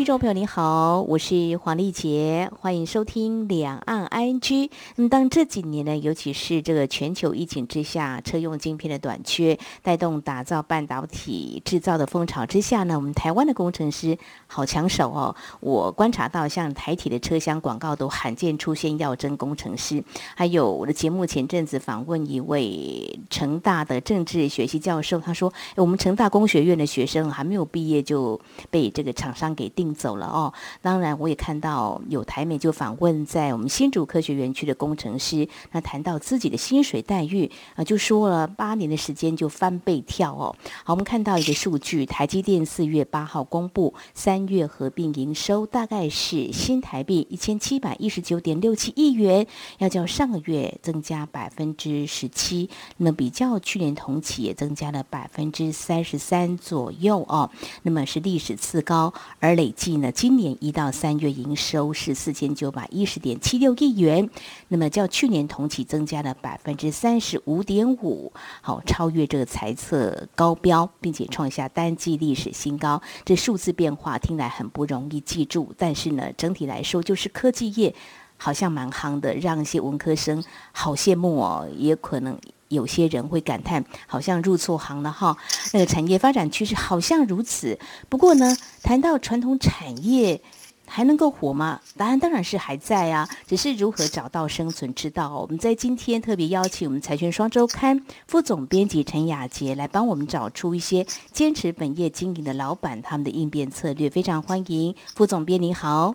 听众朋友，你好，我是黄丽杰，欢迎收听两岸 ING。那么，当这几年呢，尤其是这个全球疫情之下，车用晶片的短缺带动打造半导体制造的风潮之下呢，我们台湾的工程师好抢手哦。我观察到，像台体的车厢广告都罕见出现要征工程师，还有我的节目前阵子访问一位成大的政治学系教授，他说，我们成大工学院的学生还没有毕业就被这个厂商给定。走了哦，当然我也看到有台媒就访问在我们新竹科学园区的工程师，那谈到自己的薪水待遇啊，就说了八年的时间就翻倍跳哦。好，我们看到一个数据，台积电四月八号公布三月合并营收大概是新台币一千七百一十九点六七亿元，要较上个月增加百分之十七，那么比较去年同期也增加了百分之三十三左右哦，那么是历史次高，而累。计呢，今年一到三月营收是四千九百一十点七六亿元，那么较去年同期增加了百分之三十五点五，好，超越这个财测高标，并且创下单季历史新高。这数字变化听来很不容易记住，但是呢，整体来说就是科技业好像蛮夯的，让一些文科生好羡慕哦，也可能。有些人会感叹，好像入错行了哈。那个产业发展趋势好像如此。不过呢，谈到传统产业还能够活吗？答案当然是还在啊，只是如何找到生存之道。我们在今天特别邀请我们财讯双周刊副总编辑陈雅洁来帮我们找出一些坚持本业经营的老板他们的应变策略。非常欢迎副总编，你好。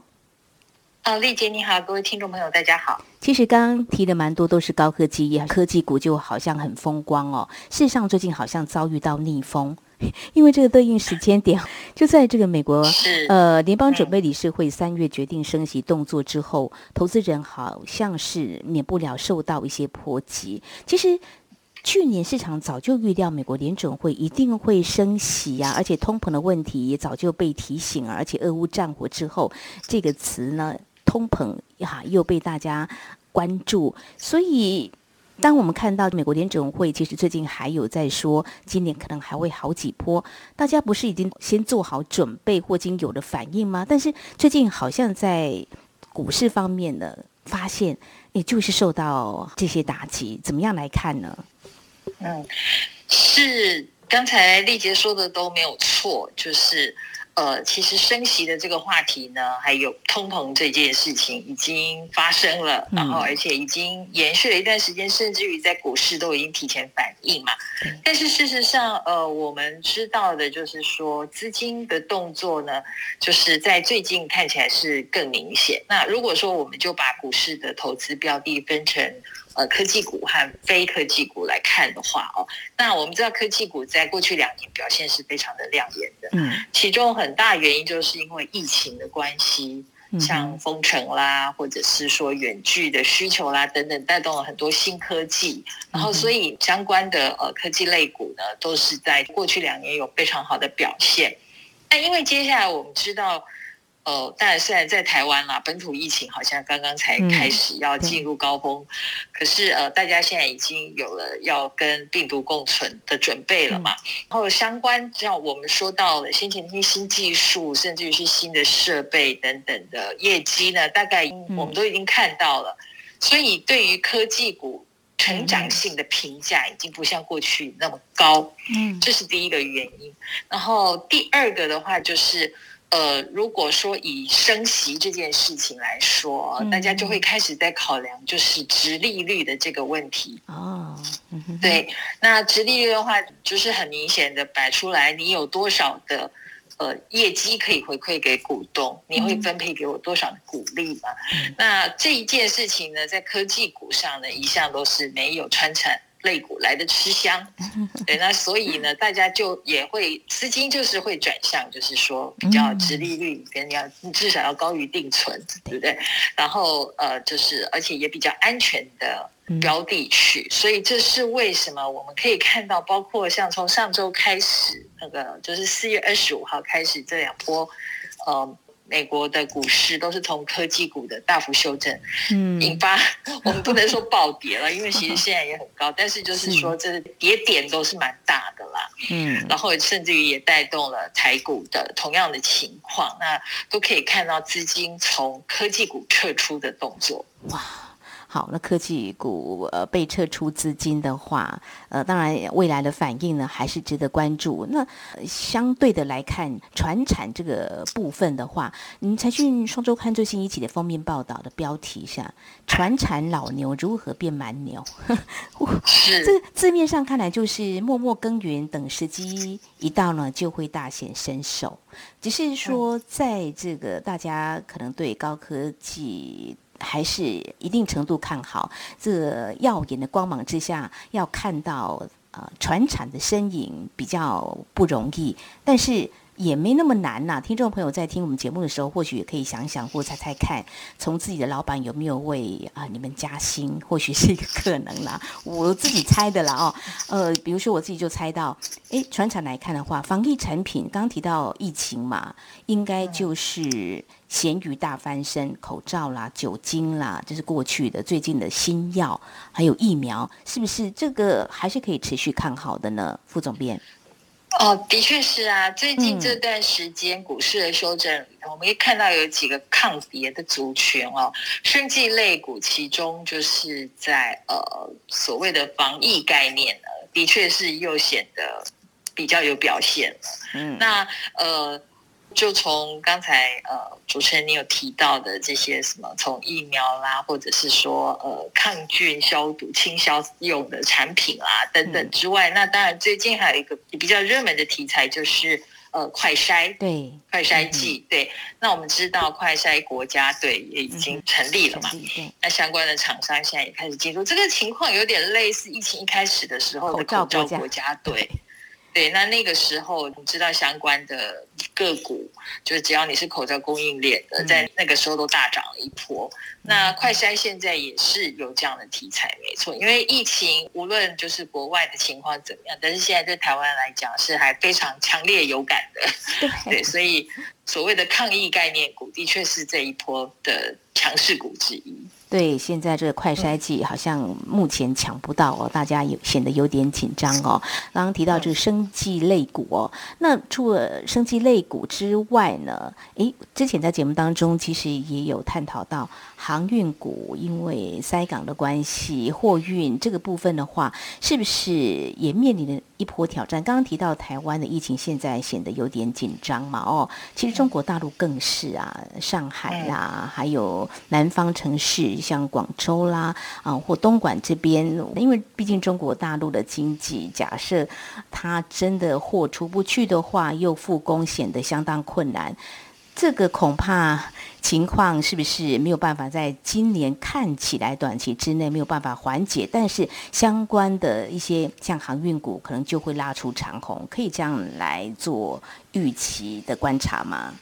啊，丽姐你好，各位听众朋友大家好。其实刚刚提的蛮多都是高科技业，科技股就好像很风光哦。事实上最近好像遭遇到逆风，因为这个对应时间点 就在这个美国呃联邦准备理事会三月决定升息动作之后，投资人好像是免不了受到一些波及。其实去年市场早就预料美国联准会一定会升息呀、啊，而且通膨的问题也早就被提醒，而且俄乌战火之后这个词呢。通膨哈又被大家关注，所以当我们看到美国联准会其实最近还有在说，今年可能还会好几波，大家不是已经先做好准备或已经有了反应吗？但是最近好像在股市方面呢，发现也就是受到这些打击，怎么样来看呢？嗯，是刚才丽杰说的都没有错，就是。呃，其实升息的这个话题呢，还有通膨这件事情已经发生了，然后而且已经延续了一段时间，甚至于在股市都已经提前反应嘛。但是事实上，呃，我们知道的就是说，资金的动作呢，就是在最近看起来是更明显。那如果说我们就把股市的投资标的分成。呃，科技股和非科技股来看的话，哦，那我们知道科技股在过去两年表现是非常的亮眼的，嗯，其中很大原因就是因为疫情的关系，像封城啦，或者是说远距的需求啦等等，带动了很多新科技，然后所以相关的呃科技类股呢，都是在过去两年有非常好的表现。那因为接下来我们知道。呃，当然，虽然在台湾啦，本土疫情好像刚刚才开始要进入高峰，嗯、可是呃，大家现在已经有了要跟病毒共存的准备了嘛。嗯、然后相关像我们说到了先前那些新技术，甚至于是新的设备等等的业绩呢，大概我们都已经看到了。嗯、所以对于科技股成长性的评价已经不像过去那么高。嗯，这是第一个原因。然后第二个的话就是。呃，如果说以升息这件事情来说，嗯、大家就会开始在考量，就是殖利率的这个问题。哦，嗯、对，那殖利率的话，就是很明显的摆出来，你有多少的呃业绩可以回馈给股东，你会分配给我多少的股利嘛？嗯、那这一件事情呢，在科技股上呢，一向都是没有穿产。类股来的吃香，对，那所以呢，大家就也会资金就是会转向，就是说比较直利率跟要至少要高于定存，对不对？然后呃，就是而且也比较安全的标的去，所以这是为什么我们可以看到，包括像从上周开始那个就是四月二十五号开始这两波呃。美国的股市都是从科技股的大幅修正，嗯，引发我们不能说暴跌了，因为其实现在也很高，但是就是说这跌点都是蛮大的啦，嗯，然后甚至于也带动了台股的同样的情况，那都可以看到资金从科技股撤出的动作，哇。好，那科技股呃被撤出资金的话，呃，当然未来的反应呢还是值得关注。那相对的来看，传产这个部分的话，嗯财讯双周刊最新一期的封面报道的标题下，传产老牛如何变蛮牛？是这字面上看来就是默默耕耘，等时机一到呢就会大显身手。只是说，在这个大家可能对高科技。还是一定程度看好，这耀眼的光芒之下，要看到呃船产的身影比较不容易，但是也没那么难呐、啊。听众朋友在听我们节目的时候，或许也可以想想或猜猜看，从自己的老板有没有为啊、呃、你们加薪，或许是一个可能啦。我自己猜的啦哦，呃，比如说我自己就猜到，哎，船产来看的话，防疫产品刚刚提到疫情嘛，应该就是。咸鱼大翻身，口罩啦、酒精啦，这是过去的。最近的新药还有疫苗，是不是这个还是可以持续看好的呢？副总编，哦，的确是啊。最近这段时间股市的修正里头，嗯、我们可以看到有几个抗跌的族群哦，生技类股，其中就是在呃所谓的防疫概念呢，的确是又显得比较有表现了。嗯，那呃。就从刚才呃主持人你有提到的这些什么，从疫苗啦，或者是说呃抗菌消毒、清消用的产品啦等等之外，嗯、那当然最近还有一个比较热门的题材就是呃快筛，对，快筛剂，嗯、对。那我们知道快筛国家队也已经成立了嘛，嗯、那相关的厂商现在也开始进入，这个情况有点类似疫情一开始的时候的口罩国家队。对，那那个时候你知道相关的个股，就是只要你是口罩供应链的，在那个时候都大涨了一波。那快筛现在也是有这样的题材，没错，因为疫情无论就是国外的情况怎么样，但是现在对台湾来讲是还非常强烈有感的。对，所以所谓的抗疫概念股，的确是这一波的强势股之一。对，现在这个快筛剂好像目前抢不到哦，大家有显得有点紧张哦。刚刚提到这个生技类股哦，那除了生技类股之外呢，诶，之前在节目当中其实也有探讨到航运股，因为塞港的关系，货运这个部分的话，是不是也面临了一波挑战？刚刚提到台湾的疫情现在显得有点紧张嘛，哦，其实中国大陆更是啊，上海啦、啊，还有南方城市。像广州啦啊，或东莞这边，因为毕竟中国大陆的经济，假设它真的货出不去的话，又复工显得相当困难。这个恐怕情况是不是没有办法在今年看起来短期之内没有办法缓解？但是相关的一些像航运股，可能就会拉出长虹，可以这样来做预期的观察吗？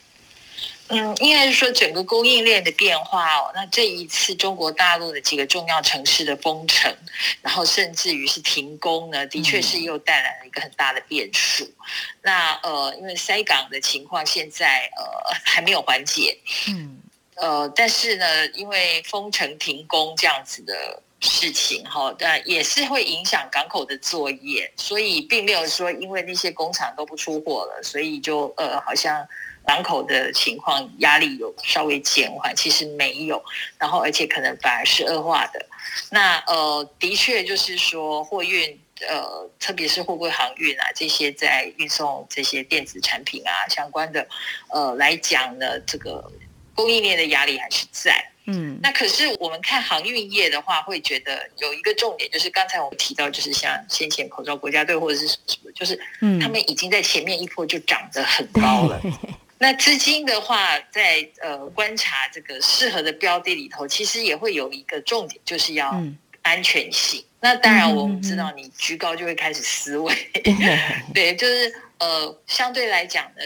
嗯，应该是说整个供应链的变化哦。那这一次中国大陆的几个重要城市的封城，然后甚至于是停工呢，的确是又带来了一个很大的变数。嗯、那呃，因为塞港的情况现在呃还没有缓解，嗯，呃，但是呢，因为封城停工这样子的事情哈，但也是会影响港口的作业，所以并没有说因为那些工厂都不出货了，所以就呃好像。港口的情况压力有稍微减缓，其实没有，然后而且可能反而是恶化的。那呃，的确就是说货运呃，特别是货柜航运啊，这些在运送这些电子产品啊相关的呃来讲呢，这个供应链的压力还是在。嗯，那可是我们看航运业的话，会觉得有一个重点，就是刚才我们提到，就是像先前口罩国家队或者是什么，就是他们已经在前面一波就涨得很高了。那资金的话，在呃观察这个适合的标的里头，其实也会有一个重点，就是要安全性。嗯、那当然，我们知道你居高就会开始思维，嗯、对，就是呃相对来讲呢，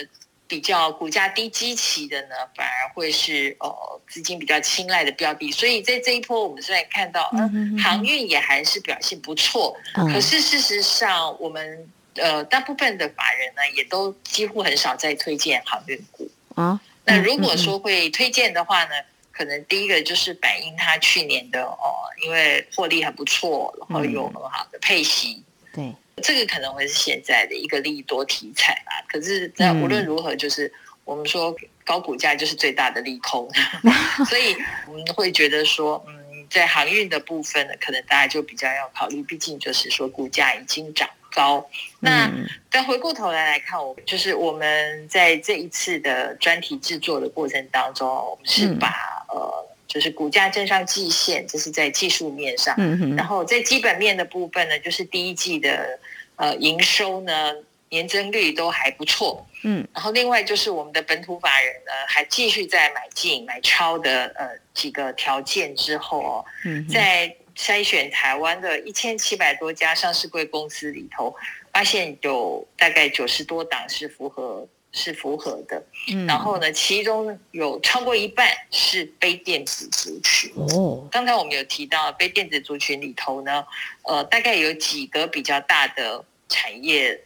比较股价低基期的呢，反而会是呃资金比较青睐的标的。所以在这一波，我们虽然看到，呃、航运也还是表现不错，嗯、可是事实上我们。呃，大部分的法人呢，也都几乎很少在推荐航运股啊。那如果说会推荐的话呢，可能第一个就是反映它去年的哦，因为获利很不错，然后有很好的配息。对，这个可能会是现在的一个利多题材吧。可是，那无论如何，就是我们说高股价就是最大的利空，所以我们会觉得说，嗯。在航运的部分呢，可能大家就比较要考虑，毕竟就是说股价已经涨高。那再回过头来来看，我就是我们在这一次的专题制作的过程当中，我们是把呃，就是股价站上季线，这是在技术面上。然后在基本面的部分呢，就是第一季的呃营收呢。年增率都还不错，嗯，然后另外就是我们的本土法人呢，还继续在买进买超的呃几个条件之后哦，嗯，在筛选台湾的一千七百多家上市贵公司里头，发现有大概九十多档是符合是符合的，嗯，然后呢，其中有超过一半是非电子族群哦。刚才我们有提到非电子族群里头呢，呃，大概有几个比较大的产业。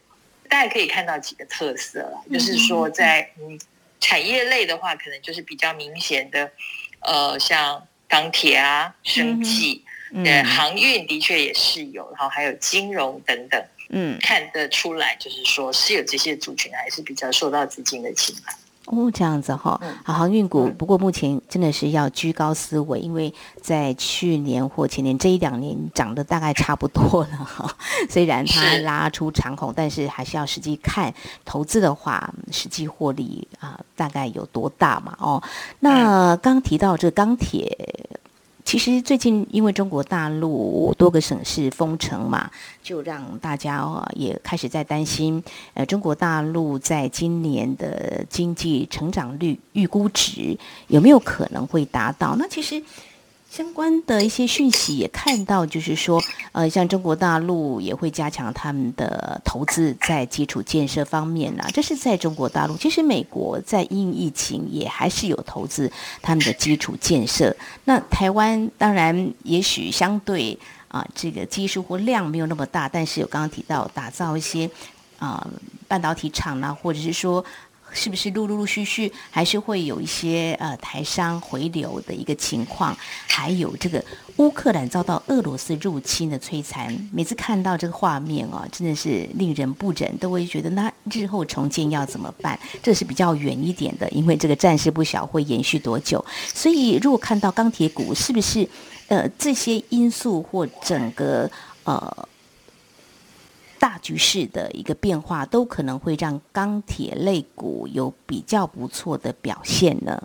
大家可以看到几个特色了，就是说在嗯产业类的话，可能就是比较明显的，呃，像钢铁啊、生技，呃，航运的确也是有，然后还有金融等等，嗯，看得出来，就是说是有这些族群还是比较受到资金的青睐。哦，这样子哈，好，航运股不过目前真的是要居高思维，因为在去年或前年这一两年涨得大概差不多了哈。虽然它拉出长红，但是还是要实际看投资的话，实际获利啊大概有多大嘛？哦，那刚提到这钢铁。其实最近因为中国大陆多个省市封城嘛，就让大家也开始在担心，呃，中国大陆在今年的经济成长率预估值有没有可能会达到？那其实。相关的一些讯息也看到，就是说，呃，像中国大陆也会加强他们的投资在基础建设方面啦。这是在中国大陆，其实美国在因疫情也还是有投资他们的基础建设。那台湾当然也许相对啊、这个基数或量没有那么大，但是有刚刚提到打造一些啊、半导体厂啦，或者是说。是不是陆陆陆续续还是会有一些呃台商回流的一个情况？还有这个乌克兰遭到俄罗斯入侵的摧残，每次看到这个画面哦，真的是令人不忍，都会觉得那日后重建要怎么办？这是比较远一点的，因为这个战事不晓会延续多久。所以如果看到钢铁股，是不是呃这些因素或整个呃？大局势的一个变化，都可能会让钢铁类股有比较不错的表现呢。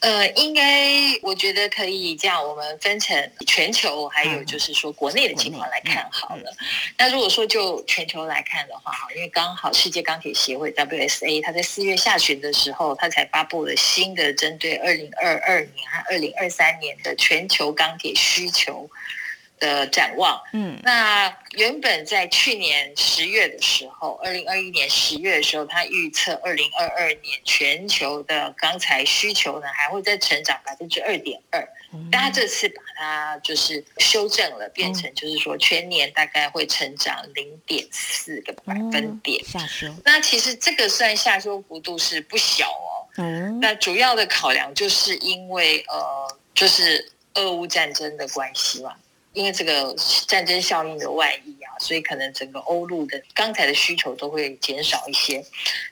呃，应该我觉得可以这样，我们分成全球，还有就是说国内的情况来看好了。嗯、那如果说就全球来看的话，哈，因为刚好世界钢铁协会 WSA，它在四月下旬的时候，它才发布了新的针对二零二二年和二零二三年的全球钢铁需求。的展望，嗯，那原本在去年十月的时候，二零二一年十月的时候，他预测二零二二年全球的钢材需求呢还会再成长百分之二点二，但他这次把它就是修正了，变成就是说全年大概会成长零点四个百分点，下修。那其实这个算下修幅度是不小哦，嗯，那主要的考量就是因为呃，就是俄乌战争的关系嘛。因为这个战争效应的外溢啊，所以可能整个欧陆的钢材的需求都会减少一些，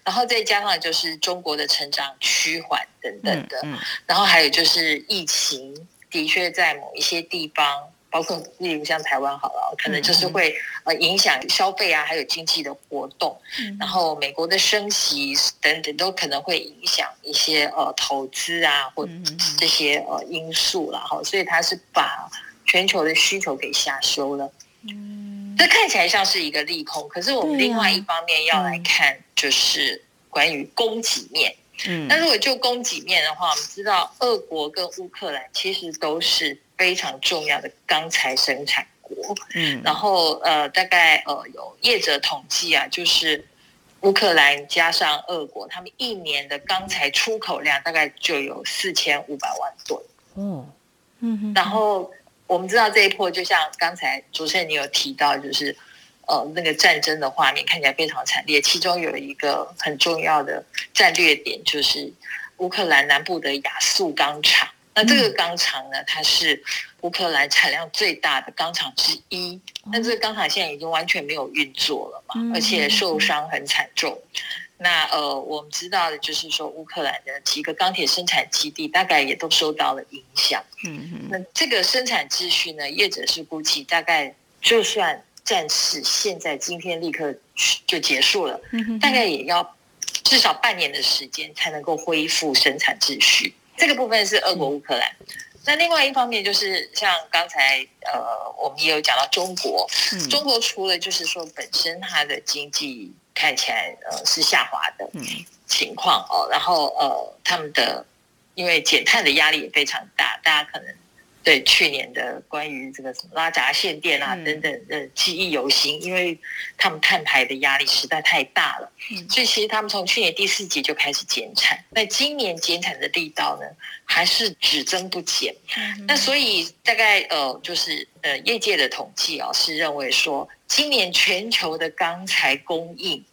然后再加上就是中国的成长趋缓等等的，嗯。嗯、然后还有就是疫情的确在某一些地方，包括例如像台湾好了，可能就是会呃影响消费啊，还有经济的活动，嗯、然后美国的升息等等都可能会影响一些呃投资啊或这些呃因素了哈，所以他是把。全球的需求给下修了，嗯，这看起来像是一个利空，可是我们另外一方面要来看，就是关于供给面。嗯，那如果就供给面的话，我们知道俄国跟乌克兰其实都是非常重要的钢材生产国，嗯，然后呃，大概呃有业者统计啊，就是乌克兰加上俄国，他们一年的钢材出口量大概就有四千五百万吨，哦，嗯，然后。我们知道这一波，就像刚才主持人你有提到，就是，呃那个战争的画面看起来非常惨烈。其中有一个很重要的战略点，就是乌克兰南部的亚速钢厂。那这个钢厂呢，它是乌克兰产量最大的钢厂之一。那这个钢厂现在已经完全没有运作了嘛，而且受伤很惨重。那呃，我们知道的就是说，乌克兰的几个钢铁生产基地大概也都受到了影响。嗯嗯。那这个生产秩序呢，业者是估计大概就算战事现在今天立刻就结束了，大概也要至少半年的时间才能够恢复生产秩序。这个部分是俄国乌克兰。那另外一方面就是像刚才呃，我们也有讲到中国，中国除了就是说本身它的经济。看起来呃是下滑的情况哦，然后呃他们的因为减碳的压力也非常大，大家可能对去年的关于这个什么拉闸限电啊等等的记忆犹新，因为他们碳排的压力实在太大了，所以其实他们从去年第四季就开始减产，那今年减产的力道呢还是只增不减，那所以大概呃就是呃业界的统计啊、哦、是认为说今年全球的钢材供应。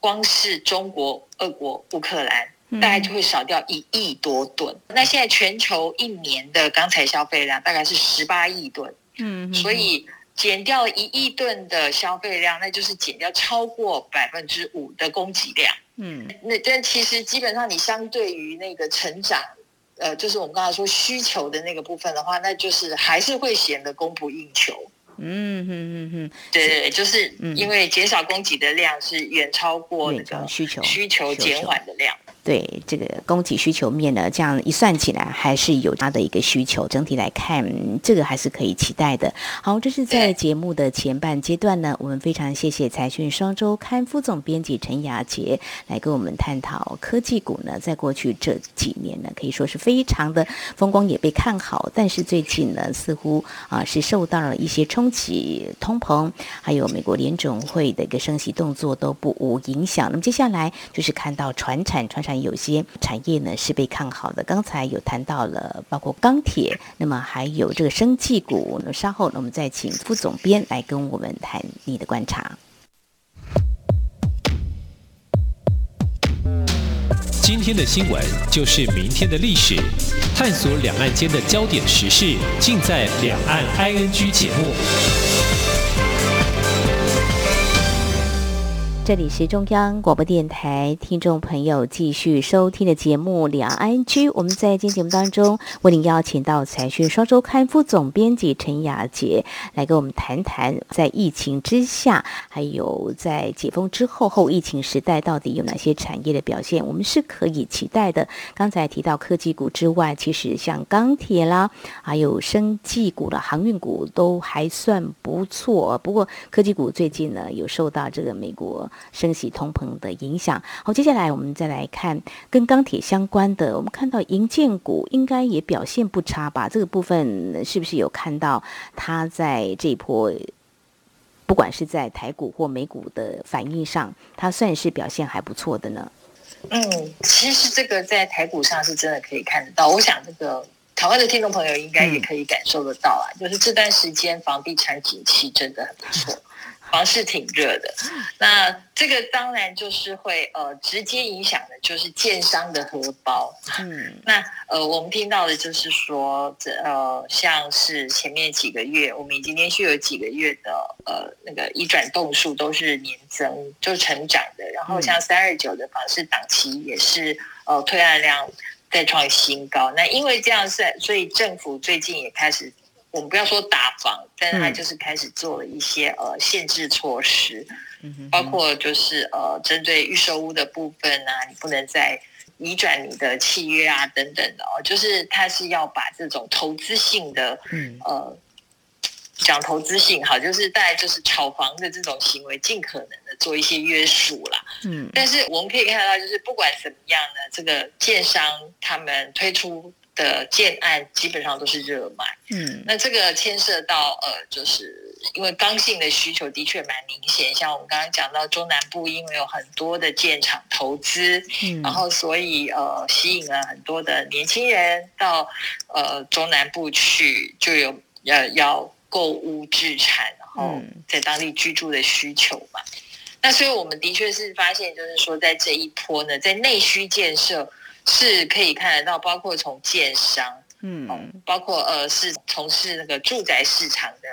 光是中国、俄国、乌克兰，大概就会少掉一亿多吨。嗯、那现在全球一年的钢材消费量大概是十八亿吨，嗯，所以减掉一亿吨的消费量，那就是减掉超过百分之五的供给量。嗯，那但其实基本上你相对于那个成长，呃，就是我们刚才说需求的那个部分的话，那就是还是会显得供不应求。嗯哼哼哼，对对，就是因为减少供给的量是远超过那个需求需求减缓的量。对这个供给需求面呢，这样一算起来，还是有它的一个需求。整体来看，这个还是可以期待的。好，这是在节目的前半阶段呢，我们非常谢谢财讯双周刊副总编辑陈雅杰来跟我们探讨科技股呢，在过去这几年呢，可以说是非常的风光，也被看好。但是最近呢，似乎啊是受到了一些冲击，通膨还有美国联总会的一个升息动作都不无影响。那么接下来就是看到传产传产。有些产业呢是被看好的，刚才有谈到了，包括钢铁，那么还有这个生技股。那么稍后呢，我们再请副总编来跟我们谈你的观察。今天的新闻就是明天的历史，探索两岸间的焦点时事，尽在《两岸 ING》节目。这里是中央广播电台听众朋友继续收听的节目《两岸居》，我们在今天节目当中为您邀请到财讯双周刊副总编辑陈雅洁来跟我们谈谈，在疫情之下，还有在解封之后后疫情时代，到底有哪些产业的表现，我们是可以期待的。刚才提到科技股之外，其实像钢铁啦，还有生技股啦、航运股都还算不错。不过科技股最近呢，有受到这个美国。升息通膨的影响。好，接下来我们再来看跟钢铁相关的。我们看到银建股应该也表现不差吧？这个部分是不是有看到它在这波，不管是在台股或美股的反应上，它算是表现还不错的呢？嗯，其实这个在台股上是真的可以看得到。我想这个台湾的听众朋友应该也可以感受得到啊，就是这段时间房地产景气真的很不错。房市挺热的，那这个当然就是会呃直接影响的，就是建商的荷包。嗯，那呃我们听到的就是说，这呃像是前面几个月，我们已经连续有几个月的呃那个一转动数都是年增，就成长的。然后像三二九的房市档期也是呃推案量再创新高。那因为这样算，所以政府最近也开始。我们不要说打房，但是他就是开始做了一些呃限制措施，包括就是呃针对预售屋的部分啊，你不能再移转你的契约啊等等的哦，就是他是要把这种投资性的，呃，讲投资性好，就是大概就是炒房的这种行为，尽可能的做一些约束啦。嗯，但是我们可以看到，就是不管怎么样呢，这个建商他们推出。的建案基本上都是热卖，嗯，那这个牵涉到呃，就是因为刚性的需求的确蛮明显，像我们刚刚讲到中南部，因为有很多的建厂投资，嗯，然后所以呃，吸引了很多的年轻人到呃中南部去，就有要要购物置产。然后在当地居住的需求嘛。嗯、那所以我们的确是发现，就是说在这一波呢，在内需建设是可以看得到，包括从建商，嗯，包括呃是从事那个住宅市场的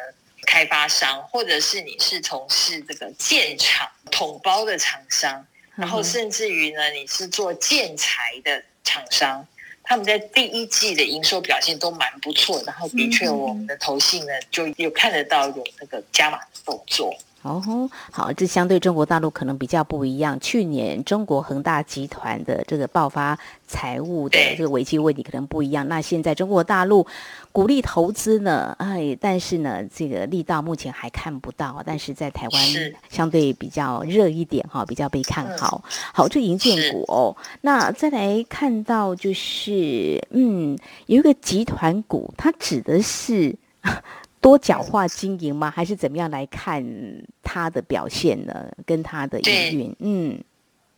开发商，或者是你是从事这个建厂统包的厂商，然后甚至于呢，你是做建材的厂商。他们在第一季的营收表现都蛮不错，然后的确我们的投信呢就有看得到有那个加码的动作。哦，好，这相对中国大陆可能比较不一样。去年中国恒大集团的这个爆发财务的这个危机问题可能不一样。那现在中国大陆鼓励投资呢，哎，但是呢，这个力道目前还看不到。但是在台湾相对比较热一点哈，比较被看好。好，这银建股哦，那再来看到就是，嗯，有一个集团股，它指的是。多角化经营吗？还是怎么样来看它的表现呢？跟它的营运，嗯。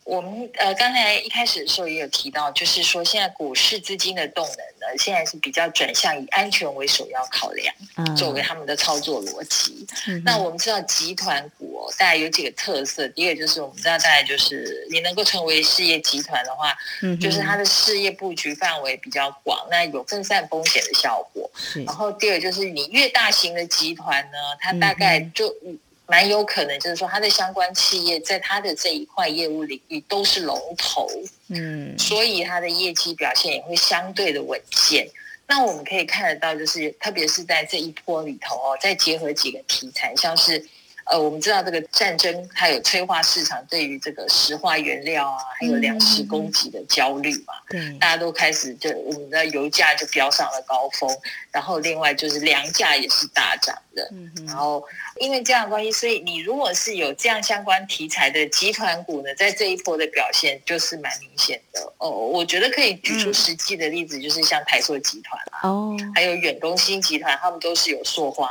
我们呃，刚才一开始的时候也有提到，就是说现在股市资金的动能呢，现在是比较转向以安全为首要考量，作为他们的操作逻辑。嗯、那我们知道集团股哦，大概有几个特色。第一个就是我们知道，大概就是你能够成为事业集团的话，嗯、就是它的事业布局范围比较广，那有分散风险的效果。然后第二就是你越大型的集团呢，它大概就。嗯蛮有可能，就是说，它的相关企业在它的这一块业务领域都是龙头，嗯，所以它的业绩表现也会相对的稳健。那我们可以看得到，就是特别是在这一波里头哦，再结合几个题材，像是。呃，我们知道这个战争它有催化市场对于这个石化原料啊，还有粮食供给的焦虑嘛，嗯，大家都开始就我们的油价就飙上了高峰，然后另外就是粮价也是大涨的，嗯，然后因为这样的关系，所以你如果是有这样相关题材的集团股呢，在这一波的表现就是蛮明显的。哦。我觉得可以举出实际的例子，就是像台塑集团啊，哦，还有远东新集团，他们都是有塑化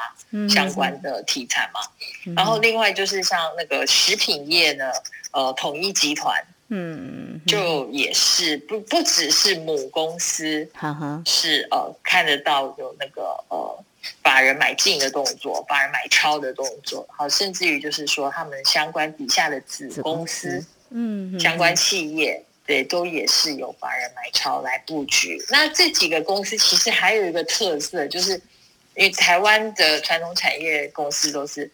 相关的题材嘛，嗯。然后另外就是像那个食品业呢，呃，统一集团，嗯，就也是不不只是母公司，哈哈，是呃看得到有那个呃法人买进的动作，法人买超的动作，好，甚至于就是说他们相关底下的子公司，嗯，相关企业，对，都也是有法人买超来布局。那这几个公司其实还有一个特色，就是因为台湾的传统产业公司都是。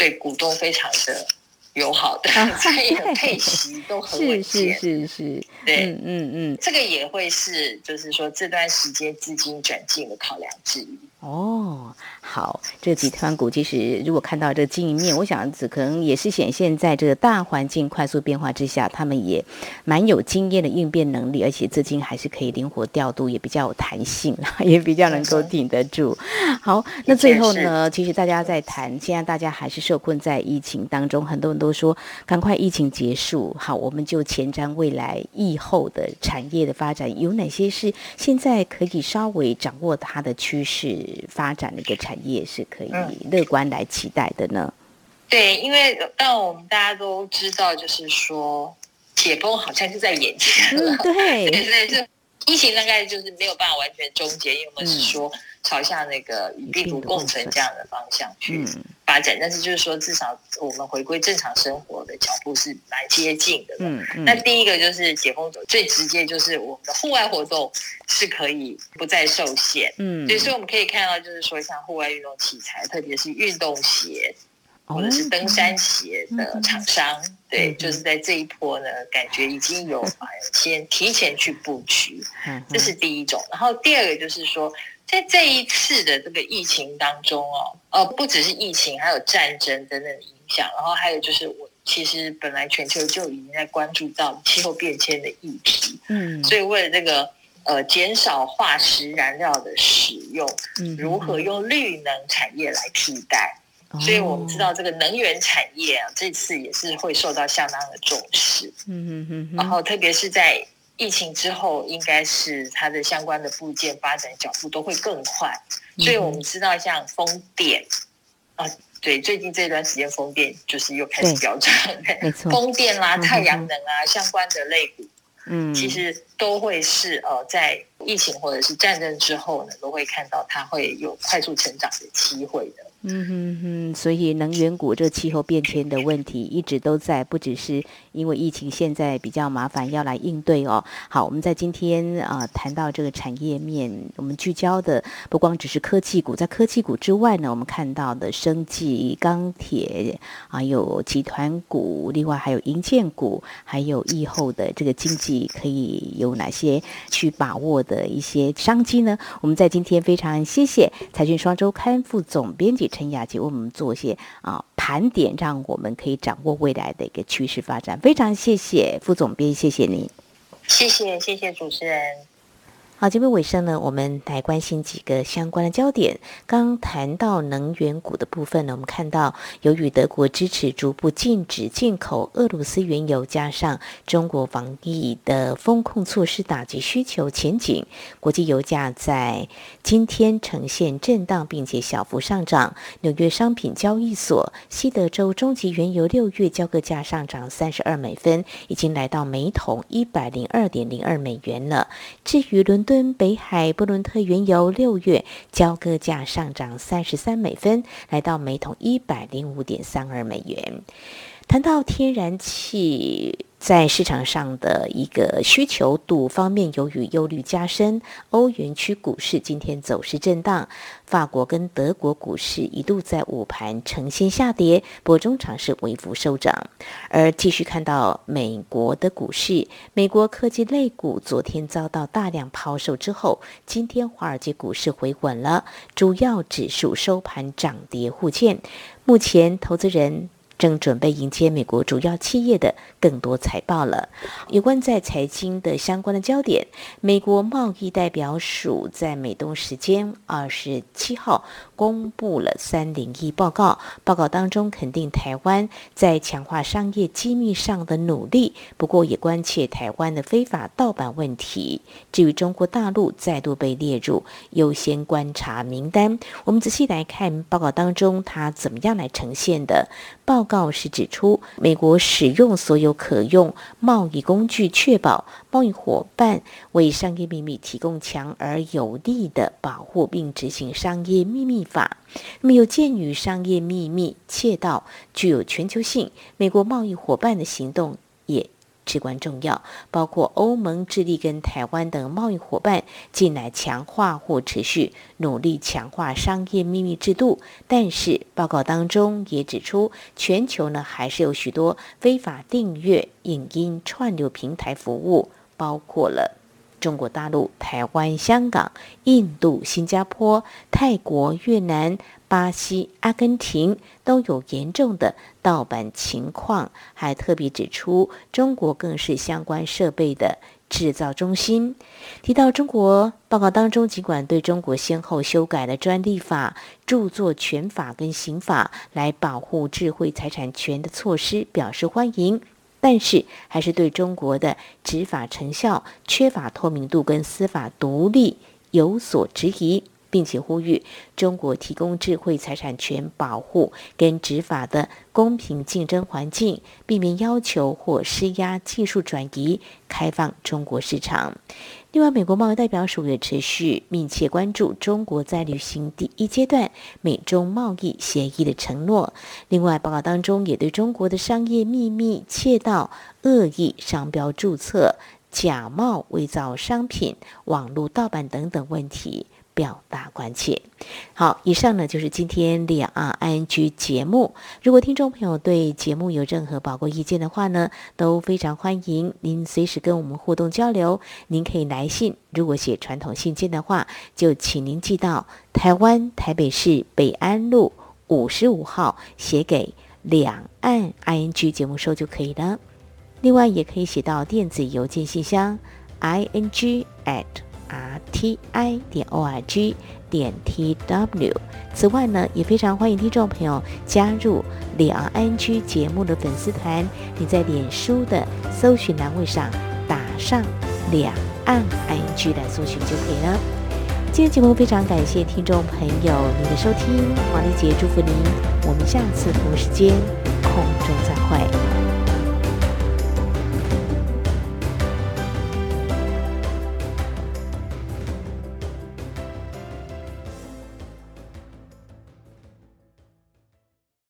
对股东非常的友好的，他也有配息，都很稳健。是是是是，对，嗯嗯嗯，这个也会是，就是说这段时间资金转进的考量之一。哦，好，这个集团股其实如果看到这个经营面，我想只可能也是显现在这个大环境快速变化之下，他们也蛮有经验的应变能力，而且资金还是可以灵活调度，也比较有弹性，也比较能够挺得住。好，那最后呢，其实大家在谈，现在大家还是受困在疫情当中，很多人都说赶快疫情结束，好，我们就前瞻未来疫后的产业的发展，有哪些是现在可以稍微掌握它的趋势？发展的一个产业是可以乐观来期待的呢？对，因为但我们大家都知道，就是说解封好像是在眼前了。嗯、对，对，对，疫情大概就是没有办法完全终结，因为我们是说朝向那个与病毒共存这样的方向去发展。但是就是说，至少我们回归正常生活的脚步是蛮接近的。嗯，嗯，那第一个就是解封最直接就是我们的户外活动是可以不再受限。嗯，所以我们可以看到，就是说像户外运动器材，特别是运动鞋或者是登山鞋的厂商。对，就是在这一波呢，感觉已经有先提前去布局，这是第一种。然后第二个就是说，在这一次的这个疫情当中哦，呃，不只是疫情，还有战争等等的影响。然后还有就是，我其实本来全球就已经在关注到气候变迁的议题，嗯，所以为了这个呃减少化石燃料的使用，嗯如何用绿能产业来替代？所以我们知道这个能源产业啊，这次也是会受到相当的重视。嗯嗯嗯。然后特别是在疫情之后，应该是它的相关的部件发展脚步都会更快。所以我们知道像风电啊，对，最近这段时间风电就是又开始飙涨。风电啦、太阳能啊相关的类股，嗯，其实都会是呃在疫情或者是战争之后呢，都会看到它会有快速成长的机会的。嗯哼哼，所以能源股这气候变迁的问题一直都在，不只是因为疫情现在比较麻烦要来应对哦。好，我们在今天啊、谈到这个产业面，我们聚焦的不光只是科技股，在科技股之外呢，我们看到的生技、钢铁啊，有集团股，另外还有银建股，还有疫后的这个经济可以有有哪些去把握的一些商机呢？我们在今天非常谢谢财讯双周刊副总编辑。陈雅洁为我们做一些啊盘点，让我们可以掌握未来的一个趋势发展。非常谢谢副总编，谢谢您，谢谢谢谢主持人。好，节目尾声呢，我们来关心几个相关的焦点。刚谈到能源股的部分呢，我们看到，由于德国支持逐步禁止进口俄罗斯原油，加上中国防疫的风控措施打击需求前景，国际油价在今天呈现震荡，并且小幅上涨。纽约商品交易所西德州中级原油六月交割价上涨三十二美分，已经来到每桶一百零二点零二美元了。至于伦敦北海布伦特原油六月交割价上涨三十三美分，来到每桶一百零五点三二美元。谈到天然气。在市场上的一个需求度方面，由于忧虑加深，欧元区股市今天走势震荡。法国跟德国股市一度在午盘呈现下跌，波中场是微幅收涨。而继续看到美国的股市，美国科技类股昨天遭到大量抛售之后，今天华尔街股市回稳了，主要指数收盘涨跌互见。目前投资人。正准备迎接美国主要企业的更多财报了。有关在财经的相关的焦点，美国贸易代表署在美东时间二十七号公布了三零一报告，报告当中肯定台湾在强化商业机密上的努力，不过也关切台湾的非法盗版问题。至于中国大陆再度被列入优先观察名单，我们仔细来看报告当中它怎么样来呈现的。报告是指出，美国使用所有可用贸易工具，确保贸易伙伴为商业秘密提供强而有力的保护，并执行商业秘密法。那么，有鉴于商业秘密窃盗具有全球性，美国贸易伙伴的行动也至关重要，包括欧盟致力跟台湾等贸易伙伴进来强化或持续努力强化商业秘密制度。但是报告当中也指出，全球呢还是有许多非法订阅影音串流平台服务，包括了中国大陆、台湾、香港、印度、新加坡、泰国、越南。巴西、阿根廷都有严重的盗版情况，还特别指出，中国更是相关设备的制造中心。提到中国报告当中，尽管对中国先后修改了专利法、著作权法跟刑法来保护智慧财产权的措施表示欢迎，但是还是对中国的执法成效缺乏透明度跟司法独立有所质疑。并且呼吁中国提供智慧财产权保护跟执法的公平竞争环境，避免要求或施压技术转移，开放中国市场。另外，美国贸易代表署也持续密切关注中国在履行第一阶段美中贸易协议的承诺。另外，报告当中也对中国的商业秘密窃盗、恶意商标注册、假冒伪造商品、网络盗版等等问题。表达关切。好，以上呢就是今天两岸 ING 节目。如果听众朋友对节目有任何宝贵意见的话呢，都非常欢迎您随时跟我们互动交流。您可以来信，如果写传统信件的话，就请您寄到台湾台北市北安路五十五号，写给两岸 ING 节目收就可以了。另外，也可以写到电子邮件信箱 ing at r t i 点 o r g 点 t w。此外呢，也非常欢迎听众朋友加入两岸 ING 节目的粉丝团。你在脸书的搜寻栏位上打上“两岸 ING” 来搜寻就可以了。今天节目非常感谢听众朋友您的收听，黄丽杰祝福您，我们下次同时间空中再会。